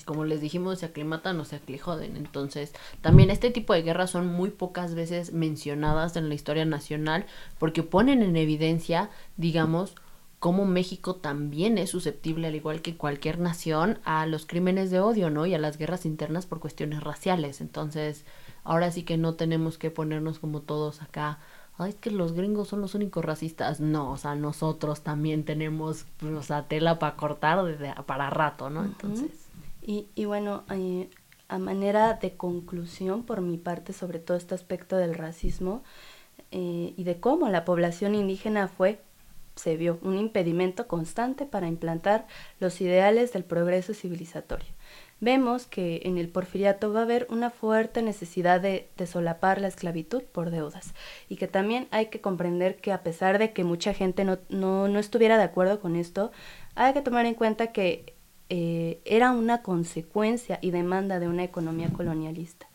como les dijimos, se aclimatan o se aclijoden. Entonces, también este tipo de guerras son muy pocas veces mencionadas en la historia nacional porque ponen en evidencia, digamos, cómo México también es susceptible, al igual que cualquier nación, a los crímenes de odio, ¿no? Y a las guerras internas por cuestiones raciales. Entonces, ahora sí que no tenemos que ponernos como todos acá ay, es que los gringos son los únicos racistas. No, o sea, nosotros también tenemos, pues, o sea, tela para cortar desde, para rato, ¿no? Entonces. y, y bueno, eh, a manera de conclusión, por mi parte, sobre todo este aspecto del racismo eh, y de cómo la población indígena fue se vio un impedimento constante para implantar los ideales del progreso civilizatorio vemos que en el porfiriato va a haber una fuerte necesidad de, solapar la esclavitud por deudas y que también hay que comprender que a pesar de que mucha gente no, no, no estuviera de acuerdo con esto, hay que tomar en cuenta que eh, era una consecuencia y demanda de una economía colonialista.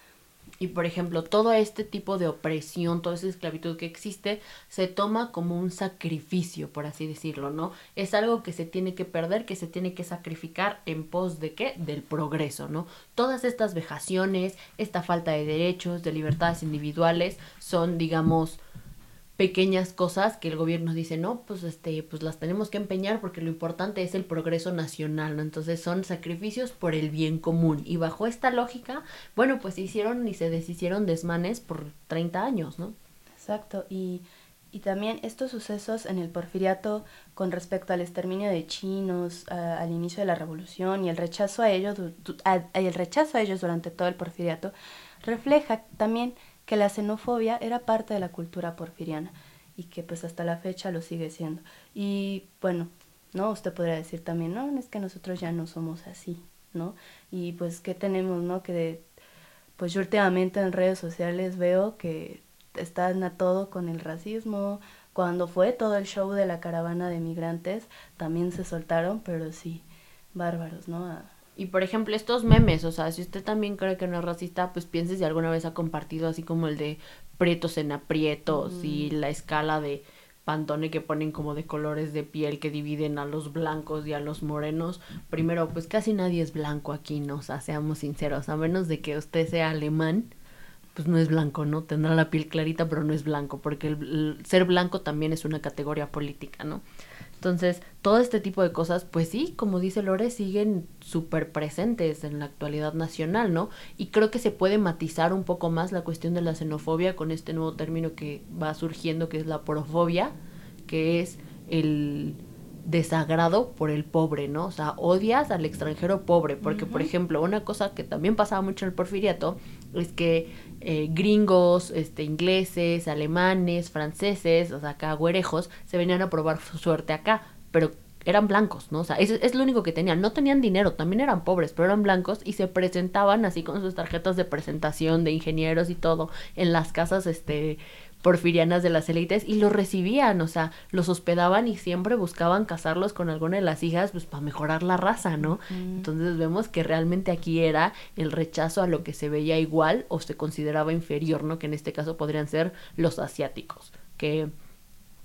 Y por ejemplo, todo este tipo de opresión, toda esa esclavitud que existe, se toma como un sacrificio, por así decirlo, ¿no? Es algo que se tiene que perder, que se tiene que sacrificar en pos de qué? Del progreso, ¿no? Todas estas vejaciones, esta falta de derechos, de libertades individuales, son, digamos, pequeñas cosas que el gobierno dice, no, pues este, pues las tenemos que empeñar porque lo importante es el progreso nacional, ¿no? Entonces son sacrificios por el bien común. Y bajo esta lógica, bueno, pues se hicieron y se deshicieron desmanes por 30 años, ¿no? Exacto, y, y también estos sucesos en el porfiriato con respecto al exterminio de chinos al inicio de la revolución y el rechazo a ellos, el rechazo a ellos durante todo el porfiriato, refleja también que la xenofobia era parte de la cultura porfiriana y que pues hasta la fecha lo sigue siendo. Y bueno, ¿no? Usted podría decir también, no, es que nosotros ya no somos así, ¿no? Y pues, ¿qué tenemos, no? Que pues yo últimamente en redes sociales veo que están a todo con el racismo. Cuando fue todo el show de la caravana de migrantes, también se soltaron, pero sí, bárbaros, ¿no? Y por ejemplo, estos memes, o sea, si usted también cree que no es racista, pues piense si alguna vez ha compartido así como el de pretos en aprietos y la escala de Pantone que ponen como de colores de piel que dividen a los blancos y a los morenos. Primero, pues casi nadie es blanco aquí, ¿no? O sea, seamos sinceros, a menos de que usted sea alemán, pues no es blanco, ¿no? Tendrá la piel clarita, pero no es blanco, porque el ser blanco también es una categoría política, ¿no? Entonces, todo este tipo de cosas, pues sí, como dice Lore, siguen súper presentes en la actualidad nacional, ¿no? Y creo que se puede matizar un poco más la cuestión de la xenofobia con este nuevo término que va surgiendo, que es la porofobia, que es el desagrado por el pobre, ¿no? O sea, odias al extranjero pobre, porque, por ejemplo, una cosa que también pasaba mucho en el porfiriato es que eh, gringos, este, ingleses, alemanes, franceses, o sea, acá güerejos, se venían a probar su suerte acá, pero eran blancos, ¿no? O sea, es, es, lo único que tenían. No tenían dinero, también eran pobres, pero eran blancos y se presentaban así con sus tarjetas de presentación de ingenieros y todo en las casas, este, porfirianas de las élites y los recibían, o sea, los hospedaban y siempre buscaban casarlos con alguna de las hijas, pues para mejorar la raza, ¿no? Entonces vemos que realmente aquí era el rechazo a lo que se veía igual o se consideraba inferior, ¿no? Que en este caso podrían ser los asiáticos, que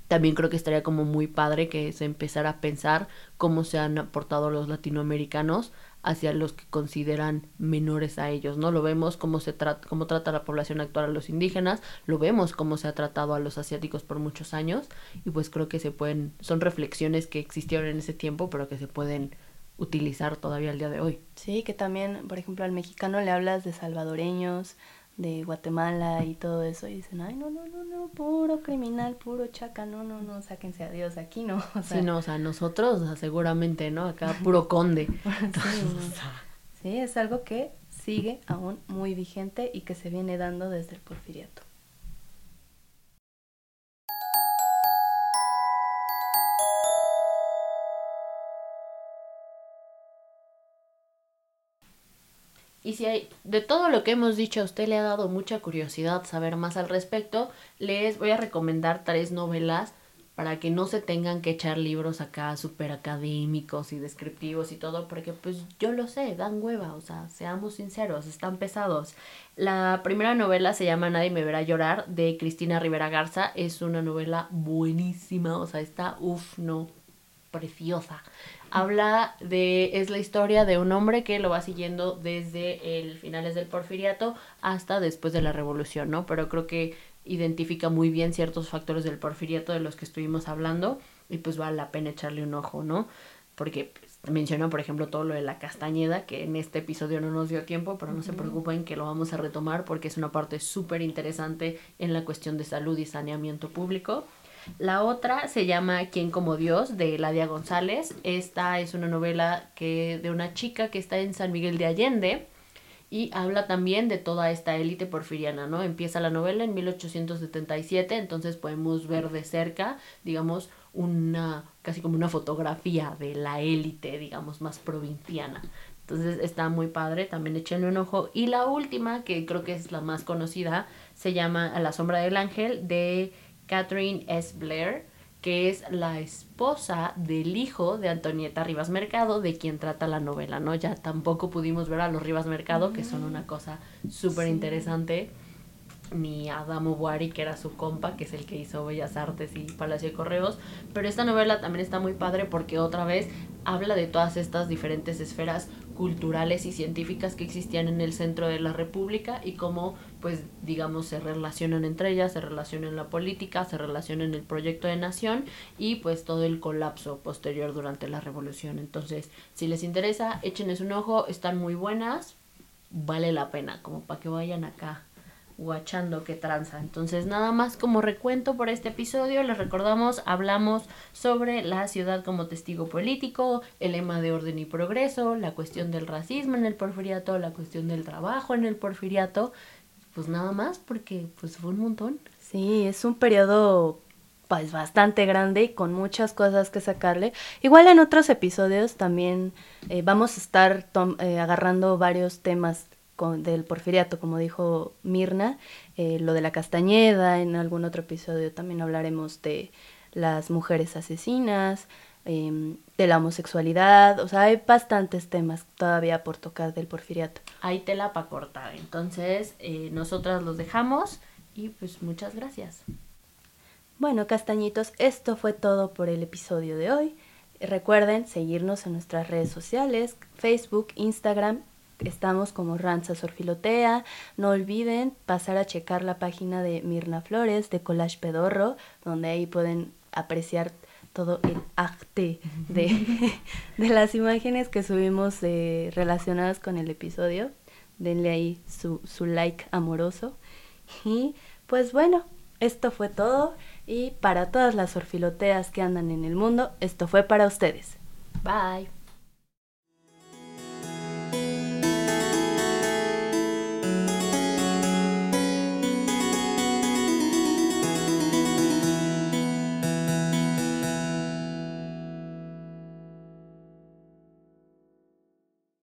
también creo que estaría como muy padre que se empezara a pensar cómo se han aportado los latinoamericanos hacia los que consideran menores a ellos, ¿no? Lo vemos cómo se trata, cómo trata la población actual a los indígenas, lo vemos cómo se ha tratado a los asiáticos por muchos años, y pues creo que se pueden, son reflexiones que existieron en ese tiempo, pero que se pueden utilizar todavía al día de hoy. Sí, que también, por ejemplo, al mexicano le hablas de salvadoreños, de Guatemala y todo eso y dicen, ay, no, no, no, no, puro criminal, puro chaca, no, no, no, sáquense a Dios aquí, ¿no? O sea, sí, no, o sea, nosotros seguramente, ¿no? Acá puro conde. sí, es algo que sigue aún muy vigente y que se viene dando desde el porfiriato. Y si hay, de todo lo que hemos dicho a usted le ha dado mucha curiosidad saber más al respecto, les voy a recomendar tres novelas para que no se tengan que echar libros acá súper académicos y descriptivos y todo, porque pues yo lo sé, dan hueva, o sea, seamos sinceros, están pesados. La primera novela se llama Nadie me verá llorar de Cristina Rivera Garza, es una novela buenísima, o sea, está, uff, no, preciosa habla de, es la historia de un hombre que lo va siguiendo desde el finales del porfiriato hasta después de la revolución, ¿no? Pero creo que identifica muy bien ciertos factores del porfiriato de los que estuvimos hablando y pues vale la pena echarle un ojo, ¿no? Porque pues, menciona, por ejemplo, todo lo de la castañeda, que en este episodio no nos dio tiempo, pero no se preocupen que lo vamos a retomar porque es una parte súper interesante en la cuestión de salud y saneamiento público. La otra se llama Quién como Dios de Ladia González. Esta es una novela que de una chica que está en San Miguel de Allende y habla también de toda esta élite porfiriana, ¿no? Empieza la novela en 1877, entonces podemos ver de cerca, digamos, una casi como una fotografía de la élite, digamos, más provinciana. Entonces está muy padre, también échenle un ojo. Y la última, que creo que es la más conocida, se llama A la sombra del ángel de Catherine S. Blair, que es la esposa del hijo de Antonieta Rivas Mercado, de quien trata la novela, ¿no? Ya tampoco pudimos ver a los Rivas Mercado, que son una cosa súper interesante, ni a Adamo Buari, que era su compa, que es el que hizo Bellas Artes y Palacio de Correos, pero esta novela también está muy padre porque otra vez habla de todas estas diferentes esferas culturales y científicas que existían en el centro de la República y cómo, pues, digamos, se relacionan entre ellas, se relacionan la política, se relacionan el proyecto de nación y, pues, todo el colapso posterior durante la revolución. Entonces, si les interesa, échenles un ojo, están muy buenas, vale la pena, como para que vayan acá guachando que tranza. Entonces, nada más como recuento por este episodio, les recordamos, hablamos sobre la ciudad como testigo político, el lema de orden y progreso, la cuestión del racismo en el porfiriato, la cuestión del trabajo en el porfiriato, pues nada más porque pues fue un montón. Sí, es un periodo pues bastante grande y con muchas cosas que sacarle. Igual en otros episodios también eh, vamos a estar eh, agarrando varios temas del porfiriato, como dijo Mirna, eh, lo de la castañeda, en algún otro episodio también hablaremos de las mujeres asesinas, em, de la homosexualidad, o sea, hay bastantes temas todavía por tocar del porfiriato. Hay tela para cortar, entonces eh, nosotras los dejamos y pues muchas gracias. Bueno, castañitos, esto fue todo por el episodio de hoy. Recuerden seguirnos en nuestras redes sociales, Facebook, Instagram estamos como Ranza Sorfilotea. No olviden pasar a checar la página de Mirna Flores de Collage Pedorro, donde ahí pueden apreciar todo el arte de, de las imágenes que subimos eh, relacionadas con el episodio. Denle ahí su, su like amoroso. Y pues bueno, esto fue todo. Y para todas las orfiloteas que andan en el mundo, esto fue para ustedes. Bye.